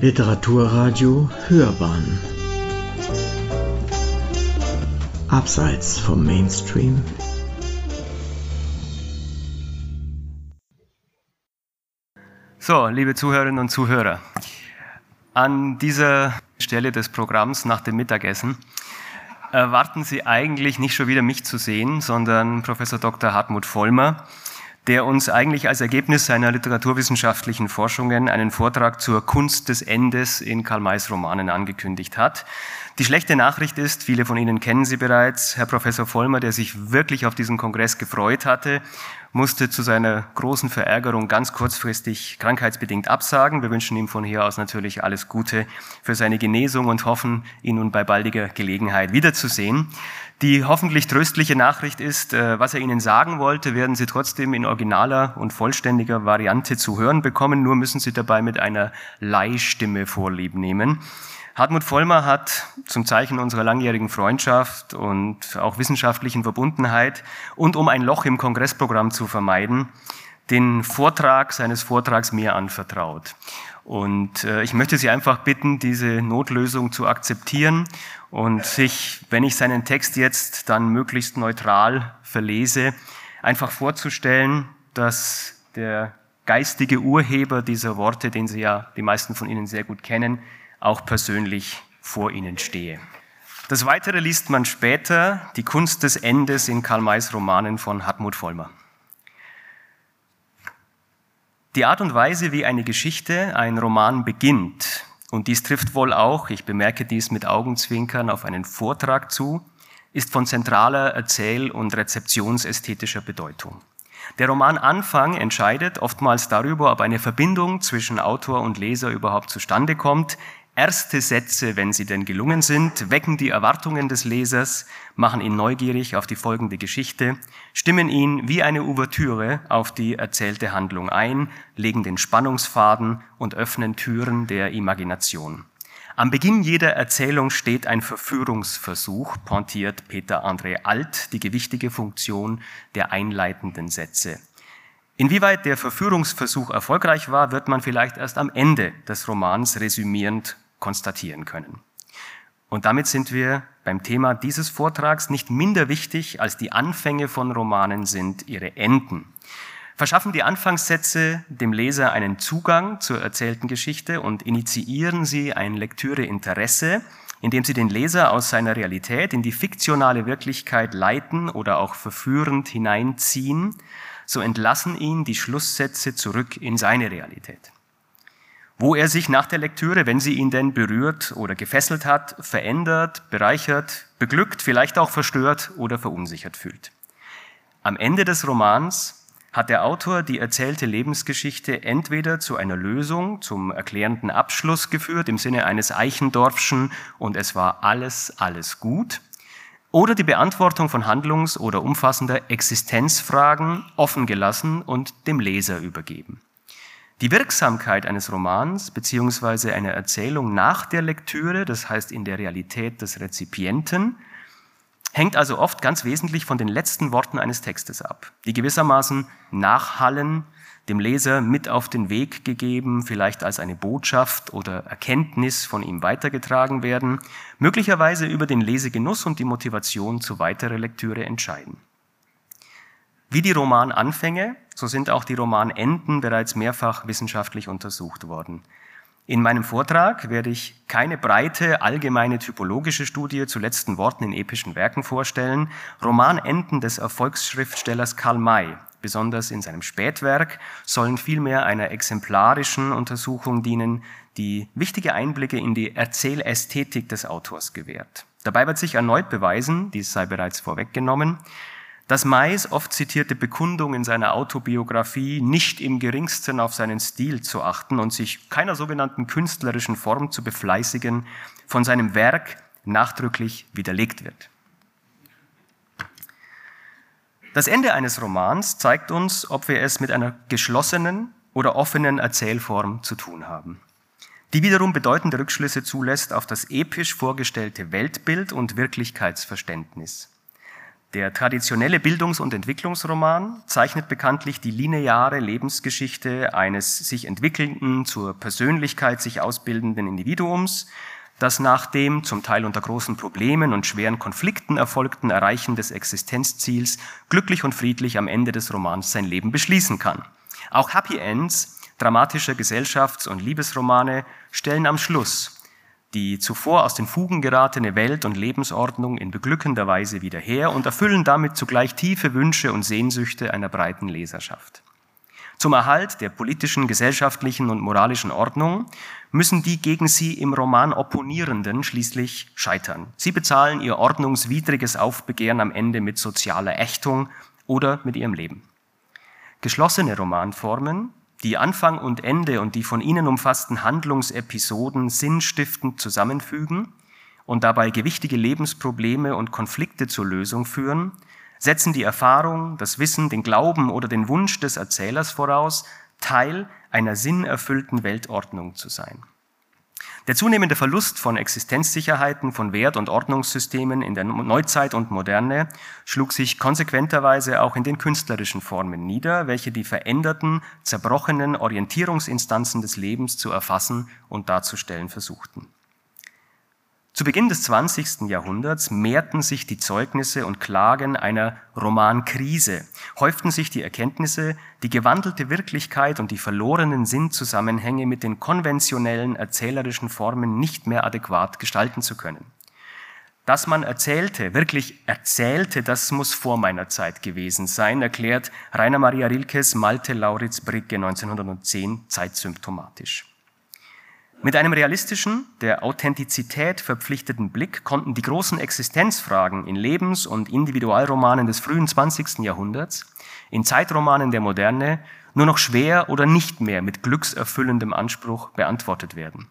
Literaturradio Hörbahn Abseits vom Mainstream So, liebe Zuhörerinnen und Zuhörer, an dieser Stelle des Programms nach dem Mittagessen erwarten Sie eigentlich nicht schon wieder mich zu sehen, sondern Professor Dr. Hartmut Vollmer, der uns eigentlich als Ergebnis seiner literaturwissenschaftlichen Forschungen einen Vortrag zur Kunst des Endes in Karl Mays Romanen angekündigt hat. Die schlechte Nachricht ist, viele von Ihnen kennen sie bereits, Herr Professor Vollmer, der sich wirklich auf diesen Kongress gefreut hatte, musste zu seiner großen Verärgerung ganz kurzfristig krankheitsbedingt absagen. Wir wünschen ihm von hier aus natürlich alles Gute für seine Genesung und hoffen, ihn nun bei baldiger Gelegenheit wiederzusehen. Die hoffentlich tröstliche Nachricht ist, äh, was er Ihnen sagen wollte, werden Sie trotzdem in originaler und vollständiger Variante zu hören bekommen, nur müssen Sie dabei mit einer Leihstimme vorlieb nehmen. Hartmut Vollmer hat zum Zeichen unserer langjährigen Freundschaft und auch wissenschaftlichen Verbundenheit und um ein Loch im Kongressprogramm zu vermeiden, den Vortrag seines Vortrags mir anvertraut. Und äh, ich möchte Sie einfach bitten, diese Notlösung zu akzeptieren und sich, wenn ich seinen Text jetzt dann möglichst neutral verlese, einfach vorzustellen, dass der geistige Urheber dieser Worte, den Sie ja die meisten von Ihnen sehr gut kennen, auch persönlich vor Ihnen stehe. Das Weitere liest man später, die Kunst des Endes in Karl Mays Romanen von Hartmut Vollmer. Die Art und Weise, wie eine Geschichte, ein Roman beginnt, und dies trifft wohl auch, ich bemerke dies mit Augenzwinkern, auf einen Vortrag zu, ist von zentraler Erzähl- und Rezeptionsästhetischer Bedeutung. Der Romananfang entscheidet oftmals darüber, ob eine Verbindung zwischen Autor und Leser überhaupt zustande kommt, Erste Sätze, wenn sie denn gelungen sind, wecken die Erwartungen des Lesers, machen ihn neugierig auf die folgende Geschichte, stimmen ihn wie eine Ouvertüre auf die erzählte Handlung ein, legen den Spannungsfaden und öffnen Türen der Imagination. Am Beginn jeder Erzählung steht ein Verführungsversuch, pointiert Peter André Alt die gewichtige Funktion der einleitenden Sätze. Inwieweit der Verführungsversuch erfolgreich war, wird man vielleicht erst am Ende des Romans resümierend konstatieren können. Und damit sind wir beim Thema dieses Vortrags nicht minder wichtig als die Anfänge von Romanen sind ihre Enden. Verschaffen die Anfangssätze dem Leser einen Zugang zur erzählten Geschichte und initiieren sie ein Lektüreinteresse, indem sie den Leser aus seiner Realität in die fiktionale Wirklichkeit leiten oder auch verführend hineinziehen, so entlassen ihn die Schlusssätze zurück in seine Realität wo er sich nach der Lektüre, wenn sie ihn denn berührt oder gefesselt hat, verändert, bereichert, beglückt, vielleicht auch verstört oder verunsichert fühlt. Am Ende des Romans hat der Autor die erzählte Lebensgeschichte entweder zu einer Lösung, zum erklärenden Abschluss geführt, im Sinne eines Eichendorfschen und es war alles, alles gut, oder die Beantwortung von Handlungs- oder umfassender Existenzfragen offen gelassen und dem Leser übergeben. Die Wirksamkeit eines Romans beziehungsweise einer Erzählung nach der Lektüre, das heißt in der Realität des Rezipienten, hängt also oft ganz wesentlich von den letzten Worten eines Textes ab, die gewissermaßen nachhallen, dem Leser mit auf den Weg gegeben, vielleicht als eine Botschaft oder Erkenntnis von ihm weitergetragen werden, möglicherweise über den Lesegenuss und die Motivation zu weiterer Lektüre entscheiden. Wie die Romananfänge, so sind auch die Romanenden bereits mehrfach wissenschaftlich untersucht worden. In meinem Vortrag werde ich keine breite, allgemeine typologische Studie zu letzten Worten in epischen Werken vorstellen. Romanenden des Erfolgsschriftstellers Karl May, besonders in seinem Spätwerk, sollen vielmehr einer exemplarischen Untersuchung dienen, die wichtige Einblicke in die Erzählästhetik des Autors gewährt. Dabei wird sich erneut beweisen, dies sei bereits vorweggenommen, dass Mais oft zitierte Bekundung in seiner Autobiografie nicht im geringsten auf seinen Stil zu achten und sich keiner sogenannten künstlerischen Form zu befleißigen, von seinem Werk nachdrücklich widerlegt wird. Das Ende eines Romans zeigt uns, ob wir es mit einer geschlossenen oder offenen Erzählform zu tun haben, die wiederum bedeutende Rückschlüsse zulässt auf das episch vorgestellte Weltbild und Wirklichkeitsverständnis. Der traditionelle Bildungs- und Entwicklungsroman zeichnet bekanntlich die lineare Lebensgeschichte eines sich entwickelnden, zur Persönlichkeit sich ausbildenden Individuums, das nach dem zum Teil unter großen Problemen und schweren Konflikten erfolgten Erreichen des Existenzziels glücklich und friedlich am Ende des Romans sein Leben beschließen kann. Auch Happy Ends, dramatische Gesellschafts- und Liebesromane stellen am Schluss die zuvor aus den Fugen geratene Welt- und Lebensordnung in beglückender Weise wieder her und erfüllen damit zugleich tiefe Wünsche und Sehnsüchte einer breiten Leserschaft. Zum Erhalt der politischen, gesellschaftlichen und moralischen Ordnung müssen die gegen sie im Roman Opponierenden schließlich scheitern. Sie bezahlen ihr ordnungswidriges Aufbegehren am Ende mit sozialer Ächtung oder mit ihrem Leben. Geschlossene Romanformen die Anfang und Ende und die von ihnen umfassten Handlungsepisoden sinnstiftend zusammenfügen und dabei gewichtige Lebensprobleme und Konflikte zur Lösung führen, setzen die Erfahrung, das Wissen, den Glauben oder den Wunsch des Erzählers voraus, Teil einer sinnerfüllten Weltordnung zu sein. Der zunehmende Verlust von Existenzsicherheiten, von Wert- und Ordnungssystemen in der Neuzeit und Moderne schlug sich konsequenterweise auch in den künstlerischen Formen nieder, welche die veränderten, zerbrochenen Orientierungsinstanzen des Lebens zu erfassen und darzustellen versuchten. Zu Beginn des 20. Jahrhunderts mehrten sich die Zeugnisse und Klagen einer Romankrise, häuften sich die Erkenntnisse, die gewandelte Wirklichkeit und die verlorenen Sinnzusammenhänge mit den konventionellen erzählerischen Formen nicht mehr adäquat gestalten zu können. Dass man erzählte, wirklich erzählte, das muss vor meiner Zeit gewesen sein, erklärt Rainer Maria Rilkes Malte Lauritz Bricke 1910 zeitsymptomatisch. Mit einem realistischen, der Authentizität verpflichteten Blick konnten die großen Existenzfragen in Lebens- und Individualromanen des frühen 20. Jahrhunderts, in Zeitromanen der Moderne nur noch schwer oder nicht mehr mit glückserfüllendem Anspruch beantwortet werden.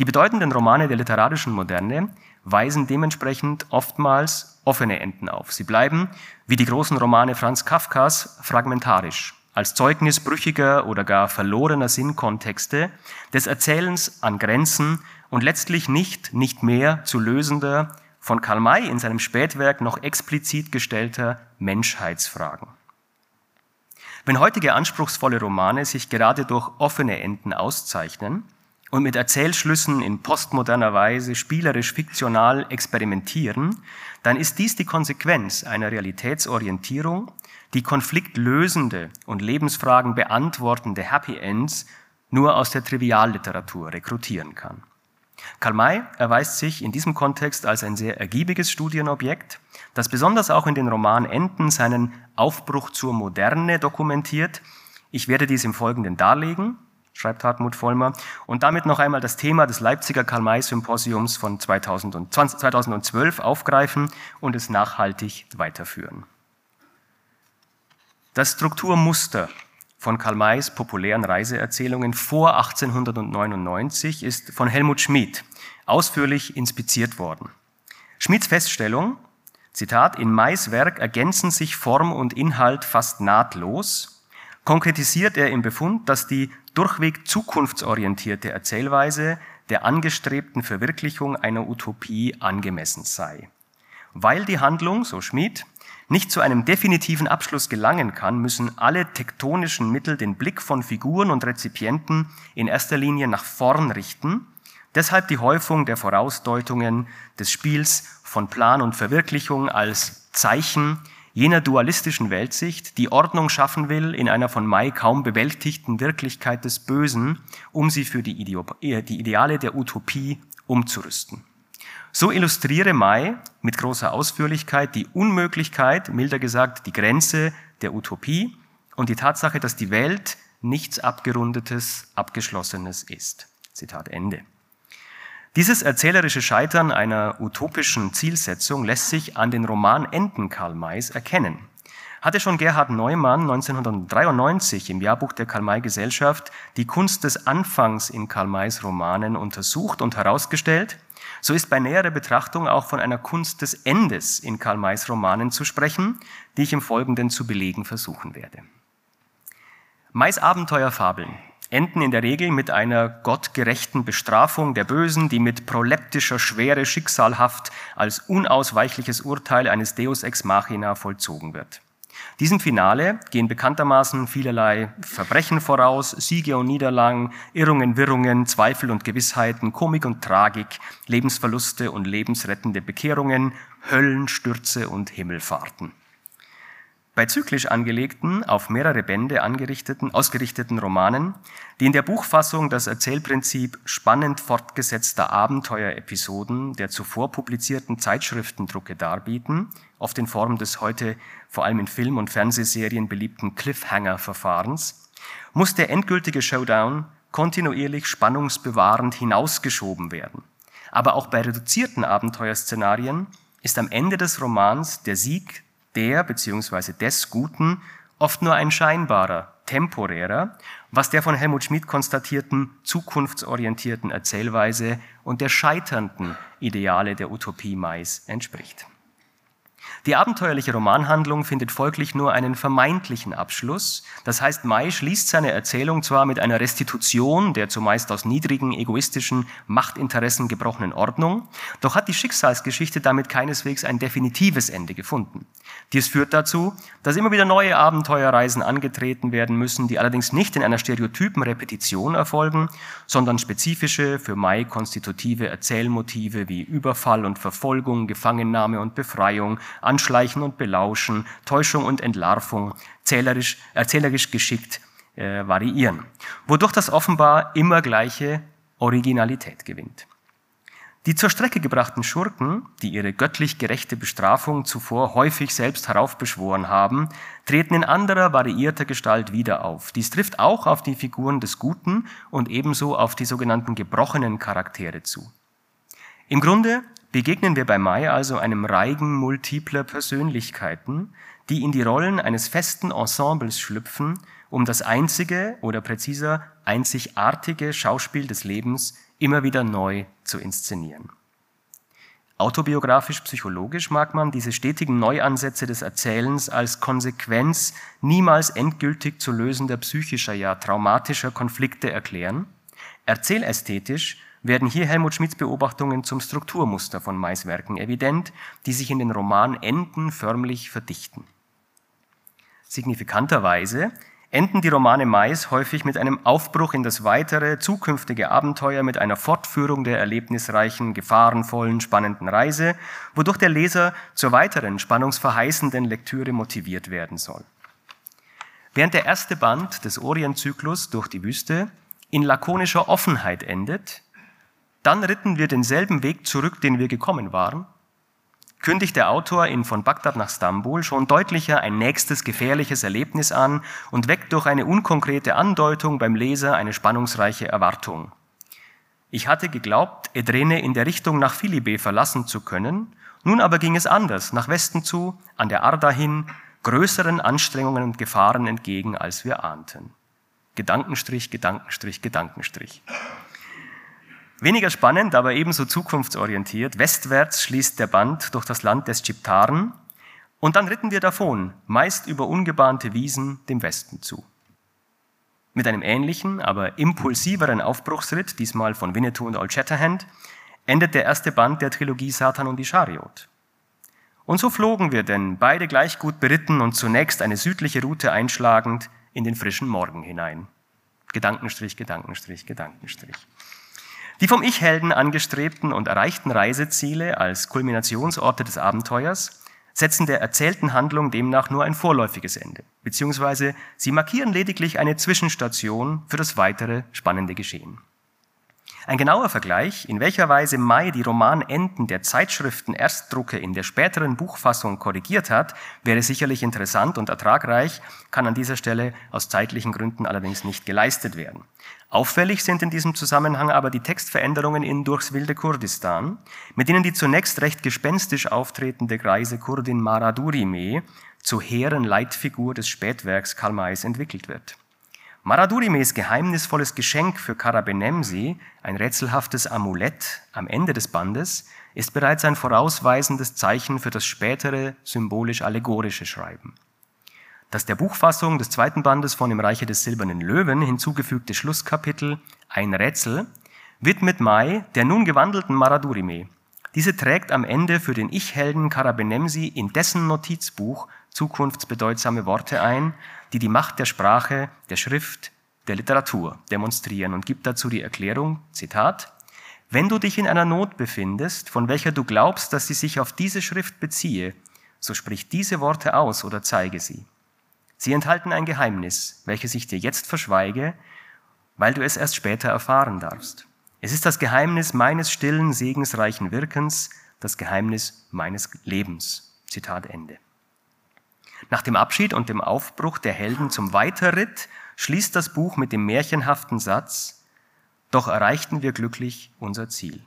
Die bedeutenden Romane der literarischen Moderne weisen dementsprechend oftmals offene Enden auf. Sie bleiben, wie die großen Romane Franz Kafkas, fragmentarisch als Zeugnis brüchiger oder gar verlorener Sinnkontexte des Erzählens an Grenzen und letztlich nicht, nicht mehr zu lösender, von Karl May in seinem Spätwerk noch explizit gestellter Menschheitsfragen. Wenn heutige anspruchsvolle Romane sich gerade durch offene Enden auszeichnen und mit Erzählschlüssen in postmoderner Weise spielerisch fiktional experimentieren, dann ist dies die Konsequenz einer Realitätsorientierung, die konfliktlösende und Lebensfragen beantwortende Happy Ends nur aus der Trivialliteratur rekrutieren kann. Karl May erweist sich in diesem Kontext als ein sehr ergiebiges Studienobjekt, das besonders auch in den Romanenden seinen Aufbruch zur Moderne dokumentiert. Ich werde dies im Folgenden darlegen, schreibt Hartmut Vollmer, und damit noch einmal das Thema des Leipziger Karl-May-Symposiums von 2012 aufgreifen und es nachhaltig weiterführen. Das Strukturmuster von Karl Mays populären Reiseerzählungen vor 1899 ist von Helmut Schmid ausführlich inspiziert worden. Schmids Feststellung, Zitat, in Mays Werk ergänzen sich Form und Inhalt fast nahtlos, konkretisiert er im Befund, dass die durchweg zukunftsorientierte Erzählweise der angestrebten Verwirklichung einer Utopie angemessen sei. Weil die Handlung, so Schmid, nicht zu einem definitiven Abschluss gelangen kann, müssen alle tektonischen Mittel den Blick von Figuren und Rezipienten in erster Linie nach vorn richten. Deshalb die Häufung der Vorausdeutungen des Spiels von Plan und Verwirklichung als Zeichen jener dualistischen Weltsicht, die Ordnung schaffen will in einer von Mai kaum bewältigten Wirklichkeit des Bösen, um sie für die, Ideale der Utopie umzurüsten. So illustriere May mit großer Ausführlichkeit die Unmöglichkeit, milder gesagt die Grenze der Utopie und die Tatsache, dass die Welt nichts Abgerundetes, Abgeschlossenes ist. Zitat Ende. Dieses erzählerische Scheitern einer utopischen Zielsetzung lässt sich an den Romanenden Karl Mays erkennen. Hatte schon Gerhard Neumann 1993 im Jahrbuch der Karl-May-Gesellschaft die Kunst des Anfangs in Karl Mays Romanen untersucht und herausgestellt, so ist bei näherer Betrachtung auch von einer Kunst des Endes in Karl Mays Romanen zu sprechen, die ich im Folgenden zu belegen versuchen werde. Mays Abenteuerfabeln enden in der Regel mit einer gottgerechten Bestrafung der Bösen, die mit proleptischer Schwere schicksalhaft als unausweichliches Urteil eines Deus ex machina vollzogen wird. Diesem Finale gehen bekanntermaßen vielerlei Verbrechen voraus, Siege und Niederlagen, Irrungen, Wirrungen, Zweifel und Gewissheiten, Komik und Tragik, Lebensverluste und lebensrettende Bekehrungen, Höllenstürze und Himmelfahrten. Bei zyklisch angelegten, auf mehrere Bände angerichteten, ausgerichteten Romanen, die in der Buchfassung das Erzählprinzip spannend fortgesetzter Abenteuerepisoden der zuvor publizierten Zeitschriftendrucke darbieten, oft in Form des heute vor allem in Film- und Fernsehserien beliebten Cliffhanger-Verfahrens, muss der endgültige Showdown kontinuierlich spannungsbewahrend hinausgeschoben werden. Aber auch bei reduzierten Abenteuerszenarien ist am Ende des Romans der Sieg der bzw. des Guten oft nur ein scheinbarer, temporärer, was der von Helmut Schmidt konstatierten zukunftsorientierten Erzählweise und der scheiternden Ideale der Utopie Mais entspricht. Die abenteuerliche Romanhandlung findet folglich nur einen vermeintlichen Abschluss. Das heißt, May schließt seine Erzählung zwar mit einer Restitution der zumeist aus niedrigen, egoistischen Machtinteressen gebrochenen Ordnung, doch hat die Schicksalsgeschichte damit keineswegs ein definitives Ende gefunden. Dies führt dazu, dass immer wieder neue Abenteuerreisen angetreten werden müssen, die allerdings nicht in einer stereotypen Repetition erfolgen, sondern spezifische, für May konstitutive Erzählmotive wie Überfall und Verfolgung, Gefangennahme und Befreiung, Anschleichen und Belauschen, Täuschung und Entlarvung zählerisch, erzählerisch geschickt äh, variieren, wodurch das offenbar immer gleiche Originalität gewinnt. Die zur Strecke gebrachten Schurken, die ihre göttlich gerechte Bestrafung zuvor häufig selbst heraufbeschworen haben, treten in anderer, variierter Gestalt wieder auf. Dies trifft auch auf die Figuren des Guten und ebenso auf die sogenannten gebrochenen Charaktere zu. Im Grunde begegnen wir bei Mai also einem Reigen multipler Persönlichkeiten, die in die Rollen eines festen Ensembles schlüpfen, um das einzige oder präziser einzigartige Schauspiel des Lebens immer wieder neu zu inszenieren. Autobiografisch-psychologisch mag man diese stetigen Neuansätze des Erzählens als Konsequenz niemals endgültig zu lösender psychischer, ja traumatischer Konflikte erklären. Erzählästhetisch werden hier Helmut Schmidts Beobachtungen zum Strukturmuster von Maiswerken evident, die sich in den Romanenden förmlich verdichten. Signifikanterweise enden die Romane Mais häufig mit einem Aufbruch in das weitere, zukünftige Abenteuer mit einer Fortführung der erlebnisreichen, gefahrenvollen, spannenden Reise, wodurch der Leser zur weiteren, spannungsverheißenden Lektüre motiviert werden soll. Während der erste Band des Orientzyklus durch die Wüste in lakonischer Offenheit endet, dann ritten wir denselben Weg zurück, den wir gekommen waren, kündigt der Autor in Von Bagdad nach Stambul schon deutlicher ein nächstes gefährliches Erlebnis an und weckt durch eine unkonkrete Andeutung beim Leser eine spannungsreiche Erwartung. Ich hatte geglaubt, Edrene in der Richtung nach Philippe verlassen zu können, nun aber ging es anders, nach Westen zu, an der Arda hin, größeren Anstrengungen und Gefahren entgegen, als wir ahnten. Gedankenstrich, Gedankenstrich, Gedankenstrich. Weniger spannend, aber ebenso zukunftsorientiert. Westwärts schließt der Band durch das Land des Chiptaren und dann ritten wir davon, meist über ungebahnte Wiesen dem Westen zu. Mit einem ähnlichen, aber impulsiveren Aufbruchsritt, diesmal von Winnetou und Old Shatterhand, endet der erste Band der Trilogie Satan und die Chariot. Und so flogen wir denn, beide gleich gut beritten und zunächst eine südliche Route einschlagend, in den frischen Morgen hinein. Gedankenstrich, Gedankenstrich, Gedankenstrich. Die vom Ich-Helden angestrebten und erreichten Reiseziele als Kulminationsorte des Abenteuers setzen der erzählten Handlung demnach nur ein vorläufiges Ende, beziehungsweise sie markieren lediglich eine Zwischenstation für das weitere spannende Geschehen. Ein genauer Vergleich, in welcher Weise May die Romanenden der Zeitschriften Erstdrucke in der späteren Buchfassung korrigiert hat, wäre sicherlich interessant und ertragreich, kann an dieser Stelle aus zeitlichen Gründen allerdings nicht geleistet werden. Auffällig sind in diesem Zusammenhang aber die Textveränderungen in Durchs wilde Kurdistan, mit denen die zunächst recht gespenstisch auftretende Greise Kurdin Mara Durime zur hehren Leitfigur des Spätwerks Kalmais entwickelt wird. Maradurimes geheimnisvolles Geschenk für Karabenemsi, ein rätselhaftes Amulett am Ende des Bandes, ist bereits ein vorausweisendes Zeichen für das spätere symbolisch-allegorische Schreiben. Das der Buchfassung des zweiten Bandes von Im Reiche des Silbernen Löwen hinzugefügte Schlusskapitel Ein Rätsel widmet Mai der nun gewandelten Maradurime. Diese trägt am Ende für den Ich-Helden Karabenemsi in dessen Notizbuch zukunftsbedeutsame Worte ein, die die Macht der Sprache, der Schrift, der Literatur demonstrieren und gibt dazu die Erklärung, Zitat, wenn du dich in einer Not befindest, von welcher du glaubst, dass sie sich auf diese Schrift beziehe, so sprich diese Worte aus oder zeige sie. Sie enthalten ein Geheimnis, welches ich dir jetzt verschweige, weil du es erst später erfahren darfst. Es ist das Geheimnis meines stillen, segensreichen Wirkens, das Geheimnis meines Lebens. Zitat Ende. Nach dem Abschied und dem Aufbruch der Helden zum Weiterritt schließt das Buch mit dem märchenhaften Satz, doch erreichten wir glücklich unser Ziel.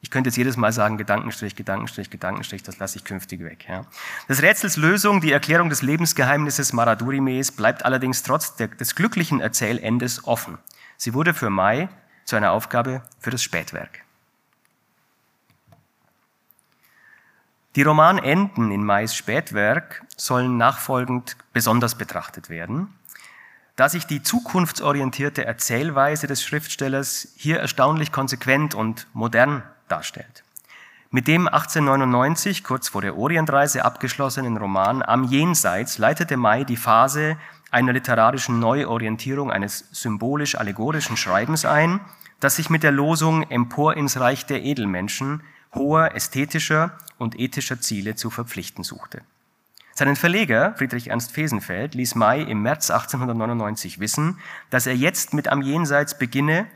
Ich könnte jetzt jedes Mal sagen, Gedankenstrich, Gedankenstrich, Gedankenstrich, das lasse ich künftig weg. Ja. Das Rätsels Lösung, die Erklärung des Lebensgeheimnisses Maradurimes, bleibt allerdings trotz der, des glücklichen Erzählendes offen. Sie wurde für Mai zu einer Aufgabe für das Spätwerk. Die Romanenden in Mais Spätwerk sollen nachfolgend besonders betrachtet werden da sich die zukunftsorientierte Erzählweise des Schriftstellers hier erstaunlich konsequent und modern darstellt. Mit dem 1899, kurz vor der Orientreise abgeschlossenen Roman Am Jenseits leitete May die Phase einer literarischen Neuorientierung eines symbolisch-allegorischen Schreibens ein, das sich mit der Losung Empor ins Reich der Edelmenschen hoher ästhetischer und ethischer Ziele zu verpflichten suchte. Seinen Verleger, Friedrich Ernst Fesenfeld, ließ May im März 1899 wissen, dass er jetzt mit Am Jenseits beginne,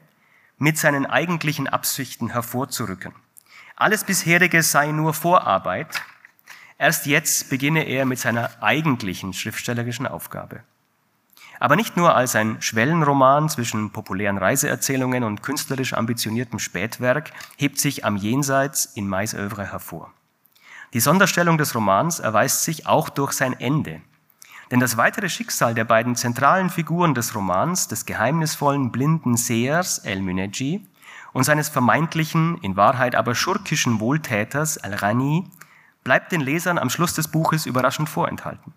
mit seinen eigentlichen Absichten hervorzurücken. Alles bisherige sei nur Vorarbeit. Erst jetzt beginne er mit seiner eigentlichen schriftstellerischen Aufgabe. Aber nicht nur als ein Schwellenroman zwischen populären Reiseerzählungen und künstlerisch ambitioniertem Spätwerk hebt sich Am Jenseits in Mays Övre hervor. Die Sonderstellung des Romans erweist sich auch durch sein Ende. Denn das weitere Schicksal der beiden zentralen Figuren des Romans, des geheimnisvollen blinden Sehers El Muneji und seines vermeintlichen, in Wahrheit aber schurkischen Wohltäters El Rani, bleibt den Lesern am Schluss des Buches überraschend vorenthalten.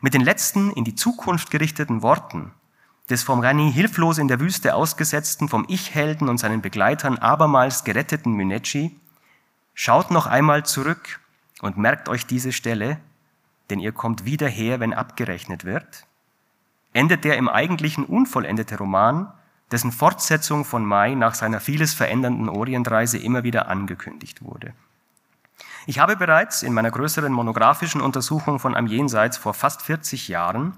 Mit den letzten in die Zukunft gerichteten Worten des vom Rani hilflos in der Wüste ausgesetzten, vom Ich-Helden und seinen Begleitern abermals geretteten Munechi, schaut noch einmal zurück und merkt euch diese Stelle, denn ihr kommt wieder her, wenn abgerechnet wird, endet der im eigentlichen unvollendete Roman, dessen Fortsetzung von Mai nach seiner vieles verändernden Orientreise immer wieder angekündigt wurde. Ich habe bereits in meiner größeren monografischen Untersuchung von Am Jenseits vor fast 40 Jahren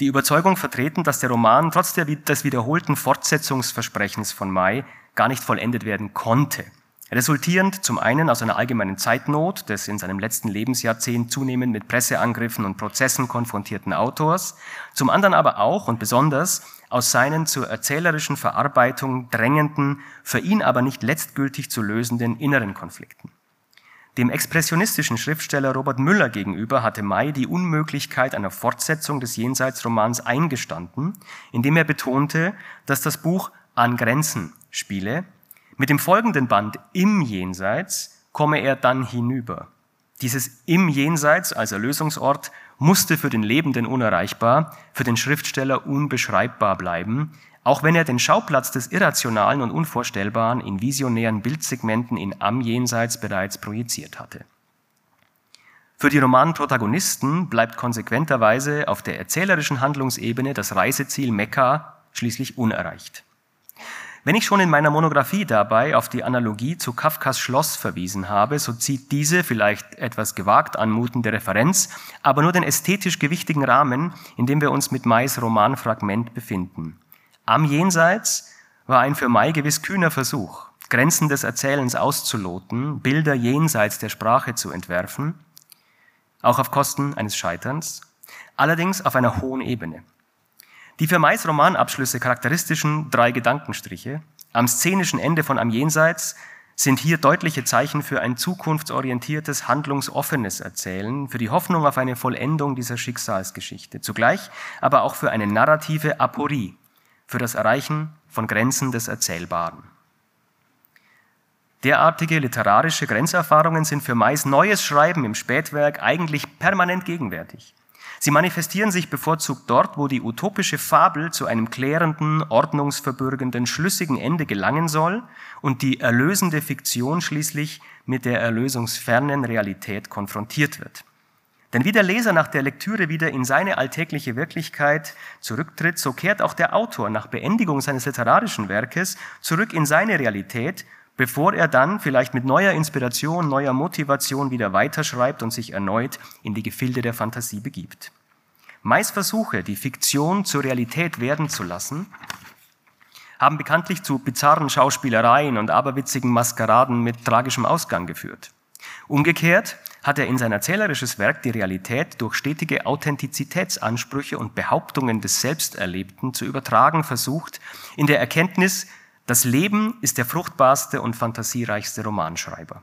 die Überzeugung vertreten, dass der Roman trotz des wiederholten Fortsetzungsversprechens von Mai gar nicht vollendet werden konnte resultierend zum einen aus einer allgemeinen Zeitnot des in seinem letzten Lebensjahrzehnt zunehmend mit Presseangriffen und Prozessen konfrontierten Autors, zum anderen aber auch und besonders aus seinen zur erzählerischen Verarbeitung drängenden, für ihn aber nicht letztgültig zu lösenden inneren Konflikten. Dem expressionistischen Schriftsteller Robert Müller gegenüber hatte May die Unmöglichkeit einer Fortsetzung des Jenseitsromans eingestanden, indem er betonte, dass das Buch an Grenzen spiele mit dem folgenden Band im Jenseits komme er dann hinüber. Dieses im Jenseits als Erlösungsort musste für den Lebenden unerreichbar, für den Schriftsteller unbeschreibbar bleiben, auch wenn er den Schauplatz des Irrationalen und Unvorstellbaren in visionären Bildsegmenten in Am Jenseits bereits projiziert hatte. Für die Romanprotagonisten bleibt konsequenterweise auf der erzählerischen Handlungsebene das Reiseziel Mekka schließlich unerreicht. Wenn ich schon in meiner Monographie dabei auf die Analogie zu Kafkas Schloss verwiesen habe, so zieht diese vielleicht etwas gewagt anmutende Referenz, aber nur den ästhetisch gewichtigen Rahmen, in dem wir uns mit Mais Romanfragment befinden. Am Jenseits war ein für Mai gewiss kühner Versuch, Grenzen des Erzählens auszuloten, Bilder jenseits der Sprache zu entwerfen, auch auf Kosten eines Scheiterns, allerdings auf einer hohen Ebene. Die für Mais Romanabschlüsse charakteristischen drei Gedankenstriche am szenischen Ende von Am Jenseits sind hier deutliche Zeichen für ein zukunftsorientiertes, handlungsoffenes Erzählen, für die Hoffnung auf eine Vollendung dieser Schicksalsgeschichte, zugleich aber auch für eine narrative Aporie, für das Erreichen von Grenzen des Erzählbaren. Derartige literarische Grenzerfahrungen sind für Mais neues Schreiben im Spätwerk eigentlich permanent gegenwärtig. Sie manifestieren sich bevorzugt dort, wo die utopische Fabel zu einem klärenden, ordnungsverbürgenden, schlüssigen Ende gelangen soll und die erlösende Fiktion schließlich mit der erlösungsfernen Realität konfrontiert wird. Denn wie der Leser nach der Lektüre wieder in seine alltägliche Wirklichkeit zurücktritt, so kehrt auch der Autor nach Beendigung seines literarischen Werkes zurück in seine Realität, bevor er dann vielleicht mit neuer Inspiration, neuer Motivation wieder weiterschreibt und sich erneut in die Gefilde der Fantasie begibt. Mais Versuche, die Fiktion zur Realität werden zu lassen, haben bekanntlich zu bizarren Schauspielereien und aberwitzigen Maskeraden mit tragischem Ausgang geführt. Umgekehrt hat er in sein erzählerisches Werk die Realität durch stetige Authentizitätsansprüche und Behauptungen des Selbsterlebten zu übertragen versucht, in der Erkenntnis, das Leben ist der fruchtbarste und fantasiereichste Romanschreiber.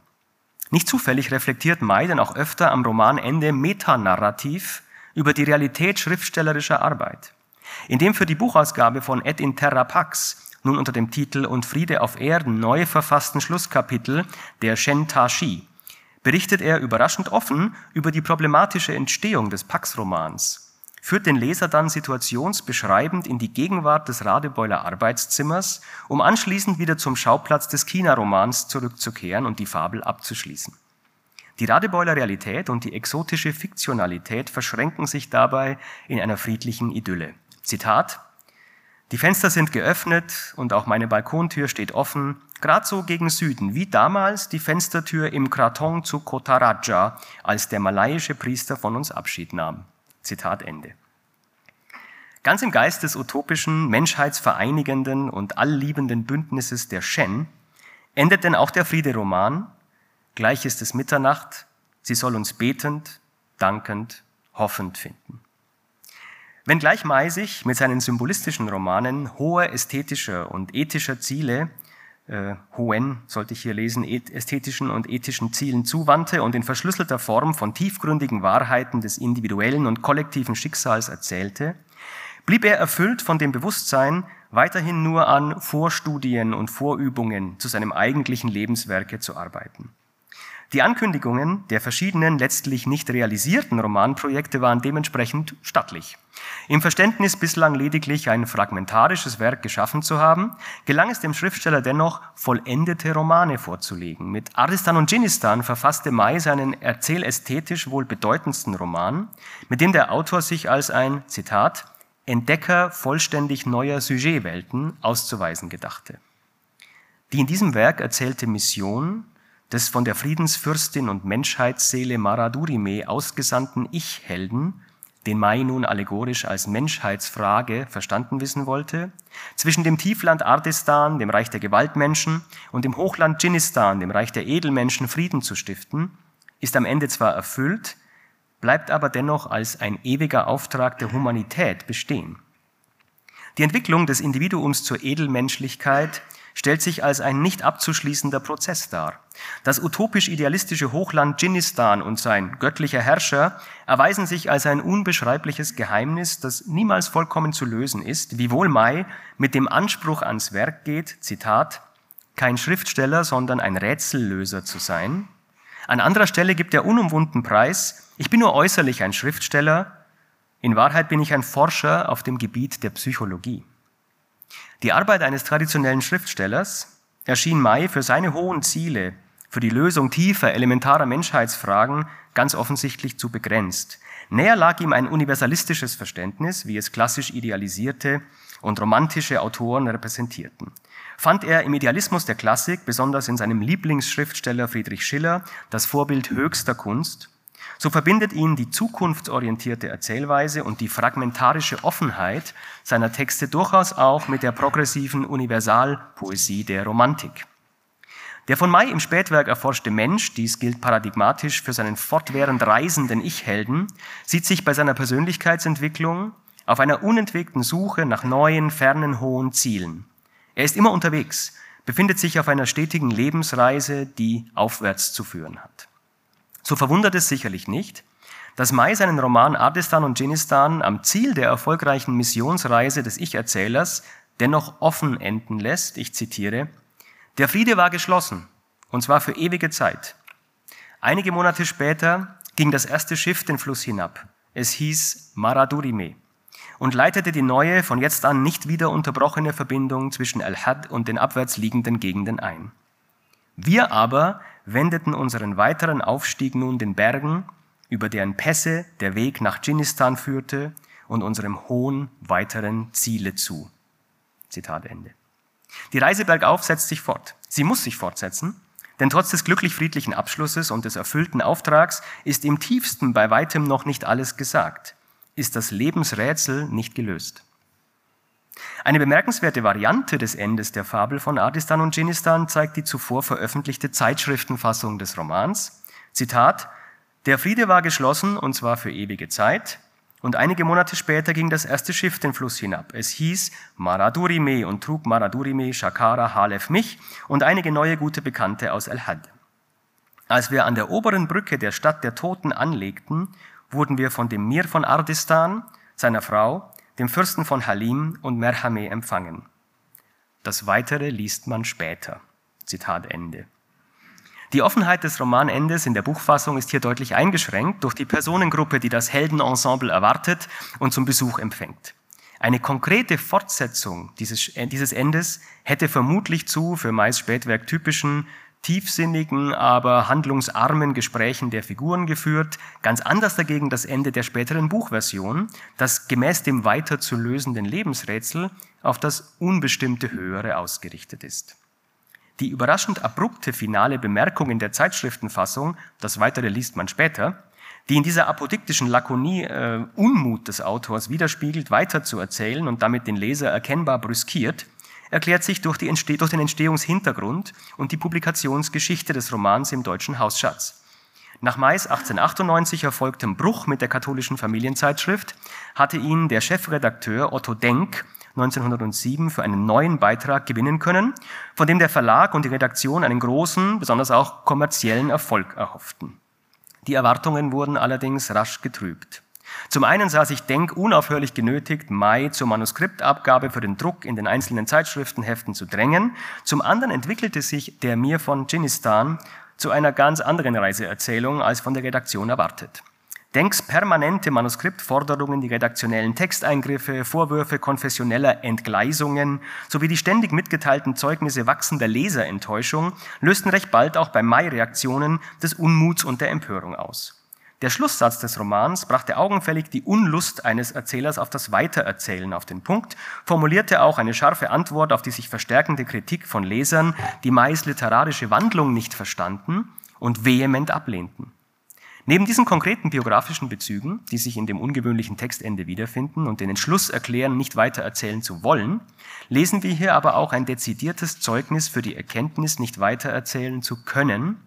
Nicht zufällig reflektiert May auch öfter am Romanende metanarrativ über die Realität schriftstellerischer Arbeit. In dem für die Buchausgabe von Et in Terra Pax, nun unter dem Titel Und Friede auf Erden neu verfassten Schlusskapitel der Shen Tashi, berichtet er überraschend offen über die problematische Entstehung des Pax-Romans, führt den Leser dann situationsbeschreibend in die Gegenwart des Radebeuler Arbeitszimmers, um anschließend wieder zum Schauplatz des China-Romans zurückzukehren und die Fabel abzuschließen. Die Radebeuler Realität und die exotische Fiktionalität verschränken sich dabei in einer friedlichen Idylle. Zitat Die Fenster sind geöffnet und auch meine Balkontür steht offen, Gerade so gegen Süden, wie damals die Fenstertür im Kraton zu Kotaraja, als der malaiische Priester von uns Abschied nahm. Zitat Ende. Ganz im Geist des utopischen, menschheitsvereinigenden und allliebenden Bündnisses der Shen endet denn auch der Friederoman. Gleich ist es Mitternacht, sie soll uns betend, dankend, hoffend finden. Wenngleich Mai sich mit seinen symbolistischen Romanen hohe ästhetischer und ethischer Ziele äh, Hohen, sollte ich hier lesen, ästhetischen und ethischen Zielen zuwandte und in verschlüsselter Form von tiefgründigen Wahrheiten des individuellen und kollektiven Schicksals erzählte, blieb er erfüllt von dem Bewusstsein, weiterhin nur an Vorstudien und Vorübungen zu seinem eigentlichen Lebenswerke zu arbeiten. Die Ankündigungen der verschiedenen letztlich nicht realisierten Romanprojekte waren dementsprechend stattlich. Im Verständnis bislang lediglich ein fragmentarisches Werk geschaffen zu haben, gelang es dem Schriftsteller dennoch, vollendete Romane vorzulegen. Mit Ardistan und Dschinnistan verfasste May seinen erzählästhetisch wohl bedeutendsten Roman, mit dem der Autor sich als ein, Zitat, Entdecker vollständig neuer Sujetwelten auszuweisen gedachte. Die in diesem Werk erzählte Mission des von der Friedensfürstin und Menschheitsseele Maradurime ausgesandten Ich-Helden, den Mai nun allegorisch als Menschheitsfrage verstanden wissen wollte, zwischen dem Tiefland Ardistan, dem Reich der Gewaltmenschen, und dem Hochland Dschinnistan, dem Reich der Edelmenschen, Frieden zu stiften, ist am Ende zwar erfüllt, bleibt aber dennoch als ein ewiger Auftrag der Humanität bestehen. Die Entwicklung des Individuums zur Edelmenschlichkeit stellt sich als ein nicht abzuschließender Prozess dar. Das utopisch-idealistische Hochland Dschinnistan und sein göttlicher Herrscher erweisen sich als ein unbeschreibliches Geheimnis, das niemals vollkommen zu lösen ist, wiewohl Mai mit dem Anspruch ans Werk geht, Zitat, kein Schriftsteller, sondern ein Rätsellöser zu sein. An anderer Stelle gibt er unumwunden Preis, ich bin nur äußerlich ein Schriftsteller, in Wahrheit bin ich ein Forscher auf dem Gebiet der Psychologie. Die Arbeit eines traditionellen Schriftstellers erschien May für seine hohen Ziele, für die Lösung tiefer, elementarer Menschheitsfragen ganz offensichtlich zu begrenzt. Näher lag ihm ein universalistisches Verständnis, wie es klassisch idealisierte und romantische Autoren repräsentierten. Fand er im Idealismus der Klassik, besonders in seinem Lieblingsschriftsteller Friedrich Schiller, das Vorbild höchster Kunst so verbindet ihn die zukunftsorientierte Erzählweise und die fragmentarische Offenheit seiner Texte durchaus auch mit der progressiven Universalpoesie der Romantik. Der von May im Spätwerk erforschte Mensch, dies gilt paradigmatisch für seinen fortwährend reisenden Ich-Helden, sieht sich bei seiner Persönlichkeitsentwicklung auf einer unentwegten Suche nach neuen, fernen, hohen Zielen. Er ist immer unterwegs, befindet sich auf einer stetigen Lebensreise, die aufwärts zu führen hat. So verwundert es sicherlich nicht, dass May seinen Roman Ardistan und Dschinnistan am Ziel der erfolgreichen Missionsreise des Ich-Erzählers dennoch offen enden lässt. Ich zitiere, der Friede war geschlossen, und zwar für ewige Zeit. Einige Monate später ging das erste Schiff den Fluss hinab. Es hieß Maradurime und leitete die neue, von jetzt an nicht wieder unterbrochene Verbindung zwischen Al-Had und den abwärts liegenden Gegenden ein. Wir aber wendeten unseren weiteren Aufstieg nun den Bergen, über deren Pässe der Weg nach Dschinnistan führte, und unserem hohen weiteren Ziele zu. Zitat Ende. Die Reise bergauf setzt sich fort. Sie muss sich fortsetzen, denn trotz des glücklich friedlichen Abschlusses und des erfüllten Auftrags ist im tiefsten bei weitem noch nicht alles gesagt, ist das Lebensrätsel nicht gelöst. Eine bemerkenswerte Variante des Endes der Fabel von Adistan und Dschinnistan zeigt die zuvor veröffentlichte Zeitschriftenfassung des Romans. Zitat, der Friede war geschlossen, und zwar für ewige Zeit, und einige Monate später ging das erste Schiff den Fluss hinab. Es hieß Maradurime und trug Maradurime, Shakara, Halef mich und einige neue gute Bekannte aus El-Had. Als wir an der oberen Brücke der Stadt der Toten anlegten, wurden wir von dem Mir von Ardistan, seiner Frau, dem Fürsten von Halim und Merhame empfangen. Das Weitere liest man später. Zitat Ende. Die Offenheit des Romanendes in der Buchfassung ist hier deutlich eingeschränkt durch die Personengruppe, die das Heldenensemble erwartet und zum Besuch empfängt. Eine konkrete Fortsetzung dieses, dieses Endes hätte vermutlich zu für Mais Spätwerk typischen tiefsinnigen, aber handlungsarmen Gesprächen der Figuren geführt. Ganz anders dagegen das Ende der späteren Buchversion, das gemäß dem weiter zu lösenden Lebensrätsel auf das unbestimmte Höhere ausgerichtet ist. Die überraschend abrupte finale Bemerkung in der Zeitschriftenfassung, das weitere liest man später, die in dieser apodiktischen Lakonie äh, Unmut des Autors widerspiegelt, weiter zu erzählen und damit den Leser erkennbar brüskiert, erklärt sich durch, die, durch den Entstehungshintergrund und die Publikationsgeschichte des Romans im deutschen Hausschatz. Nach Mais 1898 erfolgtem Bruch mit der katholischen Familienzeitschrift hatte ihn der Chefredakteur Otto Denk 1907 für einen neuen Beitrag gewinnen können, von dem der Verlag und die Redaktion einen großen, besonders auch kommerziellen Erfolg erhofften. Die Erwartungen wurden allerdings rasch getrübt. Zum einen sah sich Denk unaufhörlich genötigt, Mai zur Manuskriptabgabe für den Druck in den einzelnen Zeitschriftenheften zu drängen. Zum anderen entwickelte sich der Mir von Dschinnistan zu einer ganz anderen Reiseerzählung als von der Redaktion erwartet. Denks permanente Manuskriptforderungen, die redaktionellen Texteingriffe, Vorwürfe konfessioneller Entgleisungen sowie die ständig mitgeteilten Zeugnisse wachsender Leserenttäuschung lösten recht bald auch bei Mai Reaktionen des Unmuts und der Empörung aus. Der Schlusssatz des Romans brachte augenfällig die Unlust eines Erzählers auf das Weitererzählen auf den Punkt, formulierte auch eine scharfe Antwort auf die sich verstärkende Kritik von Lesern, die Mais literarische Wandlung nicht verstanden und vehement ablehnten. Neben diesen konkreten biografischen Bezügen, die sich in dem ungewöhnlichen Textende wiederfinden und den Entschluss erklären, nicht weiter erzählen zu wollen, lesen wir hier aber auch ein dezidiertes Zeugnis für die Erkenntnis, nicht weiter erzählen zu können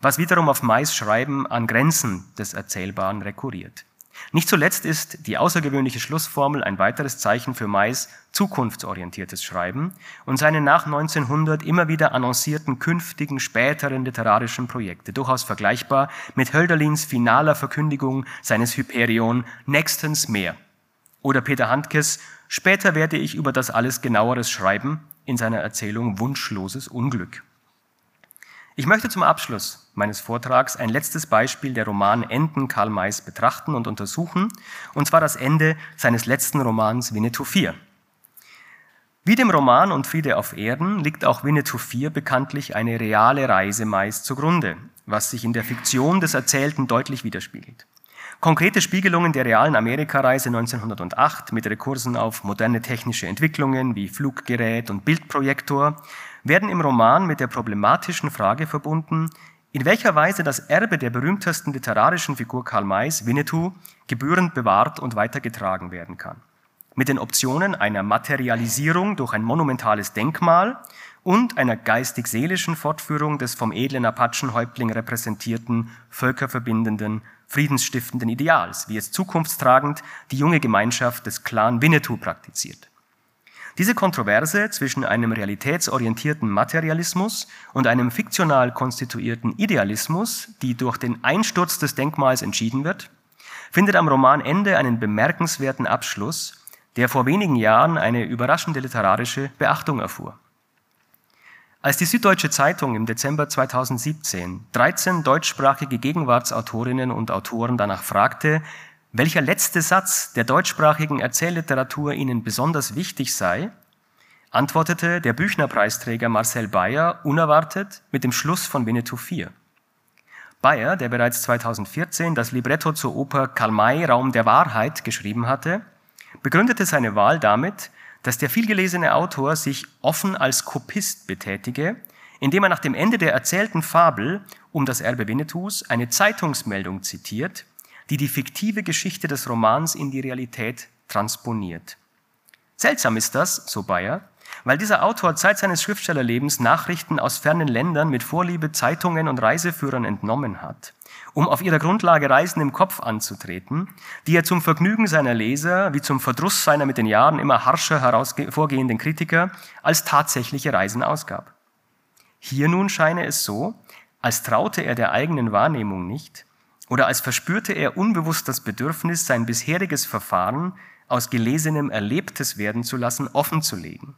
was wiederum auf Mais Schreiben an Grenzen des Erzählbaren rekurriert. Nicht zuletzt ist die außergewöhnliche Schlussformel ein weiteres Zeichen für Mais zukunftsorientiertes Schreiben und seine nach 1900 immer wieder annoncierten künftigen, späteren literarischen Projekte, durchaus vergleichbar mit Hölderlins finaler Verkündigung seines Hyperion nächstens mehr. Oder Peter Handkes, später werde ich über das alles genaueres schreiben in seiner Erzählung Wunschloses Unglück. Ich möchte zum Abschluss meines Vortrags ein letztes Beispiel der Romanenden Karl Mays betrachten und untersuchen, und zwar das Ende seines letzten Romans Winnetou 4. Wie dem Roman Und Friede auf Erden liegt auch Winnetou 4 bekanntlich eine reale Reise Mays zugrunde, was sich in der Fiktion des Erzählten deutlich widerspiegelt. Konkrete Spiegelungen der realen Amerikareise 1908 mit Rekursen auf moderne technische Entwicklungen wie Fluggerät und Bildprojektor werden im Roman mit der problematischen Frage verbunden, in welcher Weise das Erbe der berühmtesten literarischen Figur Karl Mays, Winnetou, gebührend bewahrt und weitergetragen werden kann. Mit den Optionen einer Materialisierung durch ein monumentales Denkmal und einer geistig-seelischen Fortführung des vom edlen Apachenhäuptling repräsentierten, völkerverbindenden, friedensstiftenden Ideals, wie es zukunftstragend die junge Gemeinschaft des Clan Winnetou praktiziert. Diese Kontroverse zwischen einem realitätsorientierten Materialismus und einem fiktional konstituierten Idealismus, die durch den Einsturz des Denkmals entschieden wird, findet am Romanende einen bemerkenswerten Abschluss, der vor wenigen Jahren eine überraschende literarische Beachtung erfuhr. Als die Süddeutsche Zeitung im Dezember 2017 13 deutschsprachige Gegenwartsautorinnen und Autoren danach fragte, welcher letzte Satz der deutschsprachigen Erzählliteratur ihnen besonders wichtig sei, antwortete der Büchnerpreisträger Marcel Bayer unerwartet mit dem Schluss von Winnetou 4. Bayer, der bereits 2014 das Libretto zur Oper Karl May Raum der Wahrheit geschrieben hatte, begründete seine Wahl damit, dass der vielgelesene Autor sich offen als Kopist betätige, indem er nach dem Ende der erzählten Fabel um das Erbe Winnetous eine Zeitungsmeldung zitiert, die die fiktive Geschichte des Romans in die Realität transponiert. Seltsam ist das, so Bayer, weil dieser Autor Zeit seines Schriftstellerlebens Nachrichten aus fernen Ländern mit Vorliebe Zeitungen und Reiseführern entnommen hat, um auf ihrer Grundlage Reisen im Kopf anzutreten, die er zum Vergnügen seiner Leser wie zum Verdruss seiner mit den Jahren immer harscher hervorgehenden Kritiker als tatsächliche Reisen ausgab. Hier nun scheine es so, als traute er der eigenen Wahrnehmung nicht oder als verspürte er unbewusst das Bedürfnis, sein bisheriges Verfahren aus Gelesenem Erlebtes werden zu lassen, offenzulegen.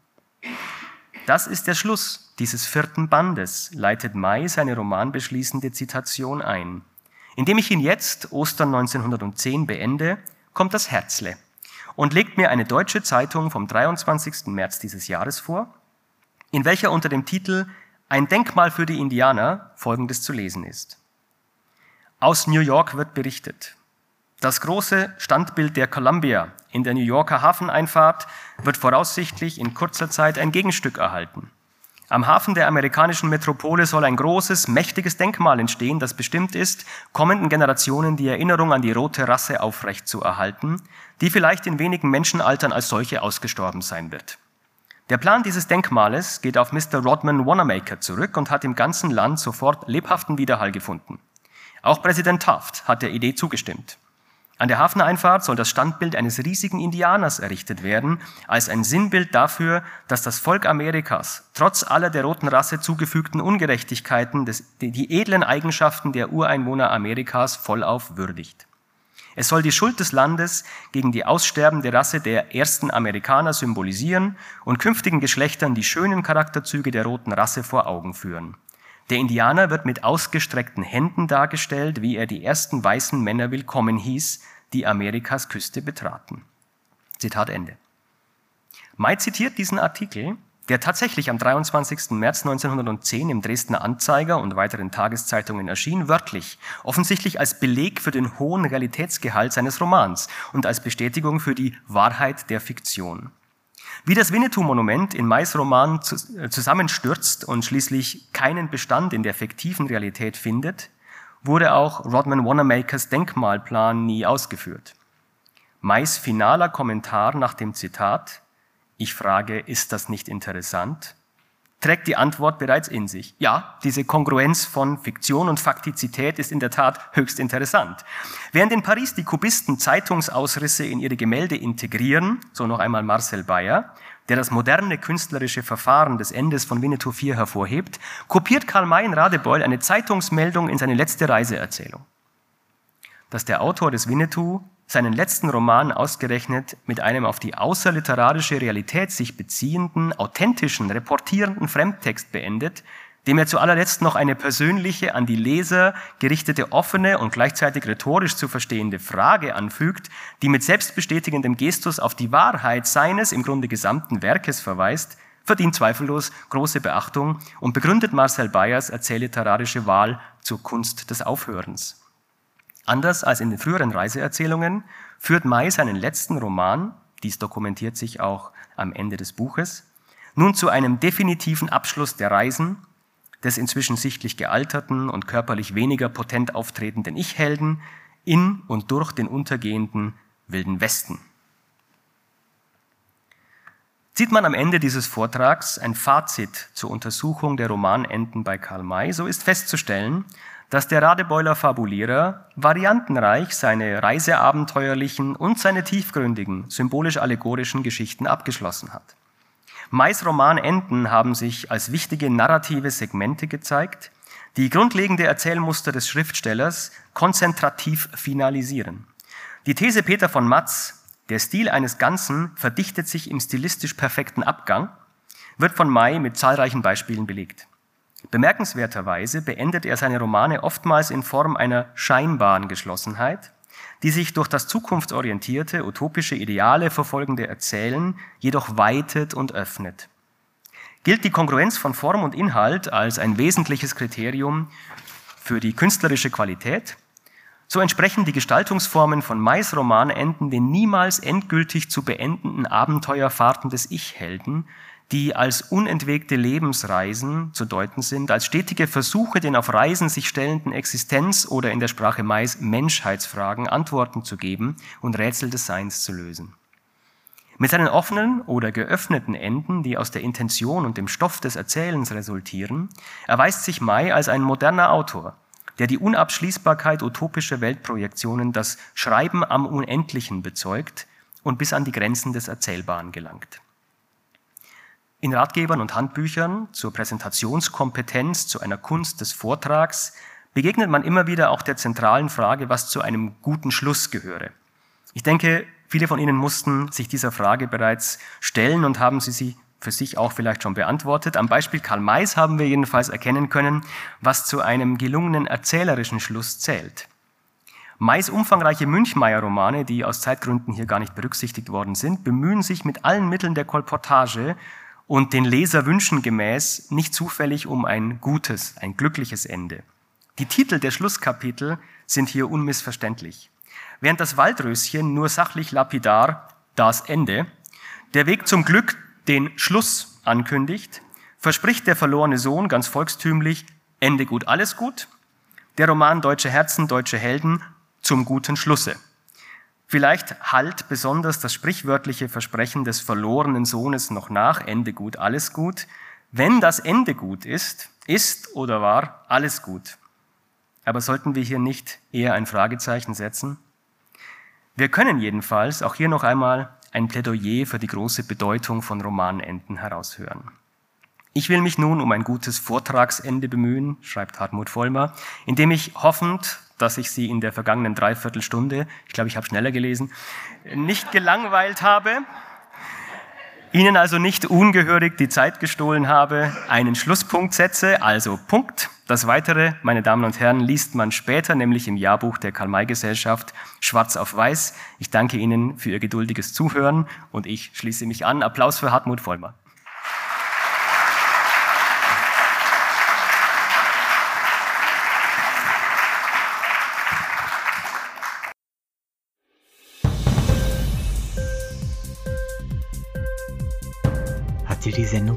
Das ist der Schluss dieses vierten Bandes, leitet May seine romanbeschließende Zitation ein. Indem ich ihn jetzt, Ostern 1910, beende, kommt das Herzle und legt mir eine deutsche Zeitung vom 23. März dieses Jahres vor, in welcher unter dem Titel Ein Denkmal für die Indianer Folgendes zu lesen ist. Aus New York wird berichtet. Das große Standbild der Columbia in der New Yorker Hafeneinfahrt wird voraussichtlich in kurzer Zeit ein Gegenstück erhalten. Am Hafen der amerikanischen Metropole soll ein großes, mächtiges Denkmal entstehen, das bestimmt ist, kommenden Generationen die Erinnerung an die rote Rasse aufrecht zu erhalten, die vielleicht in wenigen Menschenaltern als solche ausgestorben sein wird. Der Plan dieses Denkmales geht auf Mr. Rodman Wanamaker zurück und hat im ganzen Land sofort lebhaften Widerhall gefunden. Auch Präsident Taft hat der Idee zugestimmt. An der Hafeneinfahrt soll das Standbild eines riesigen Indianers errichtet werden, als ein Sinnbild dafür, dass das Volk Amerikas trotz aller der roten Rasse zugefügten Ungerechtigkeiten des, die edlen Eigenschaften der Ureinwohner Amerikas vollauf würdigt. Es soll die Schuld des Landes gegen die aussterbende Rasse der ersten Amerikaner symbolisieren und künftigen Geschlechtern die schönen Charakterzüge der roten Rasse vor Augen führen. Der Indianer wird mit ausgestreckten Händen dargestellt, wie er die ersten weißen Männer willkommen hieß, die Amerikas Küste betraten. Zitat Ende. May zitiert diesen Artikel, der tatsächlich am 23. März 1910 im Dresdner Anzeiger und weiteren Tageszeitungen erschien, wörtlich, offensichtlich als Beleg für den hohen Realitätsgehalt seines Romans und als Bestätigung für die Wahrheit der Fiktion. Wie das Winnetou-Monument in Mais Roman äh, zusammenstürzt und schließlich keinen Bestand in der fiktiven Realität findet, wurde auch Rodman Wanamakers Denkmalplan nie ausgeführt. Mais finaler Kommentar nach dem Zitat, ich frage, ist das nicht interessant? Trägt die Antwort bereits in sich. Ja, diese Kongruenz von Fiktion und Faktizität ist in der Tat höchst interessant. Während in Paris die Kubisten Zeitungsausrisse in ihre Gemälde integrieren, so noch einmal Marcel Bayer, der das moderne künstlerische Verfahren des Endes von Winnetou 4 hervorhebt, kopiert Karl May in Radebeul eine Zeitungsmeldung in seine letzte Reiseerzählung. Dass der Autor des Winnetou seinen letzten Roman ausgerechnet mit einem auf die außerliterarische Realität sich beziehenden, authentischen, reportierenden Fremdtext beendet, dem er zu allerletzt noch eine persönliche, an die Leser gerichtete, offene und gleichzeitig rhetorisch zu verstehende Frage anfügt, die mit selbstbestätigendem Gestus auf die Wahrheit seines im Grunde gesamten Werkes verweist, verdient zweifellos große Beachtung und begründet Marcel Bayers erzählliterarische Wahl zur Kunst des Aufhörens. Anders als in den früheren Reiseerzählungen führt May seinen letzten Roman, dies dokumentiert sich auch am Ende des Buches, nun zu einem definitiven Abschluss der Reisen des inzwischen sichtlich gealterten und körperlich weniger potent auftretenden Ich-Helden in und durch den untergehenden Wilden Westen. Zieht man am Ende dieses Vortrags ein Fazit zur Untersuchung der Romanenden bei Karl May, so ist festzustellen, dass der Radebeuler Fabulierer variantenreich seine reiseabenteuerlichen und seine tiefgründigen, symbolisch-allegorischen Geschichten abgeschlossen hat. Mais Romanenden haben sich als wichtige narrative Segmente gezeigt, die grundlegende Erzählmuster des Schriftstellers konzentrativ finalisieren. Die These Peter von Matz, der Stil eines Ganzen verdichtet sich im stilistisch perfekten Abgang, wird von May mit zahlreichen Beispielen belegt. Bemerkenswerterweise beendet er seine Romane oftmals in Form einer scheinbaren Geschlossenheit, die sich durch das zukunftsorientierte, utopische Ideale verfolgende Erzählen jedoch weitet und öffnet. Gilt die Kongruenz von Form und Inhalt als ein wesentliches Kriterium für die künstlerische Qualität, so entsprechen die Gestaltungsformen von Mais Romanenden den niemals endgültig zu beendenden Abenteuerfahrten des Ich-Helden, die als unentwegte Lebensreisen zu deuten sind, als stetige Versuche, den auf Reisen sich stellenden Existenz- oder in der Sprache Mais Menschheitsfragen Antworten zu geben und Rätsel des Seins zu lösen. Mit seinen offenen oder geöffneten Enden, die aus der Intention und dem Stoff des Erzählens resultieren, erweist sich May als ein moderner Autor, der die Unabschließbarkeit utopischer Weltprojektionen, das Schreiben am Unendlichen bezeugt und bis an die Grenzen des Erzählbaren gelangt. In Ratgebern und Handbüchern zur Präsentationskompetenz, zu einer Kunst des Vortrags begegnet man immer wieder auch der zentralen Frage, was zu einem guten Schluss gehöre. Ich denke, viele von Ihnen mussten sich dieser Frage bereits stellen und haben sie sie für sich auch vielleicht schon beantwortet. Am Beispiel Karl Mays haben wir jedenfalls erkennen können, was zu einem gelungenen erzählerischen Schluss zählt. Mays umfangreiche Münchmeier-Romane, die aus Zeitgründen hier gar nicht berücksichtigt worden sind, bemühen sich mit allen Mitteln der Kolportage und den Leserwünschen gemäß nicht zufällig um ein gutes, ein glückliches Ende. Die Titel der Schlusskapitel sind hier unmissverständlich. Während das Waldröschen nur sachlich lapidar das Ende, der Weg zum Glück den Schluss ankündigt, verspricht der verlorene Sohn ganz volkstümlich Ende gut, alles gut. Der Roman Deutsche Herzen, deutsche Helden zum guten Schlusse. Vielleicht halt besonders das sprichwörtliche Versprechen des verlorenen Sohnes noch nach, Ende gut, alles gut. Wenn das Ende gut ist, ist oder war alles gut. Aber sollten wir hier nicht eher ein Fragezeichen setzen? Wir können jedenfalls auch hier noch einmal ein Plädoyer für die große Bedeutung von Romanenden heraushören. Ich will mich nun um ein gutes Vortragsende bemühen, schreibt Hartmut Vollmer, indem ich hoffend, dass ich Sie in der vergangenen Dreiviertelstunde, ich glaube, ich habe schneller gelesen, nicht gelangweilt habe, Ihnen also nicht ungehörig die Zeit gestohlen habe, einen Schlusspunkt setze, also Punkt. Das Weitere, meine Damen und Herren, liest man später, nämlich im Jahrbuch der Karl-May-Gesellschaft, schwarz auf weiß. Ich danke Ihnen für Ihr geduldiges Zuhören und ich schließe mich an. Applaus für Hartmut Vollmer.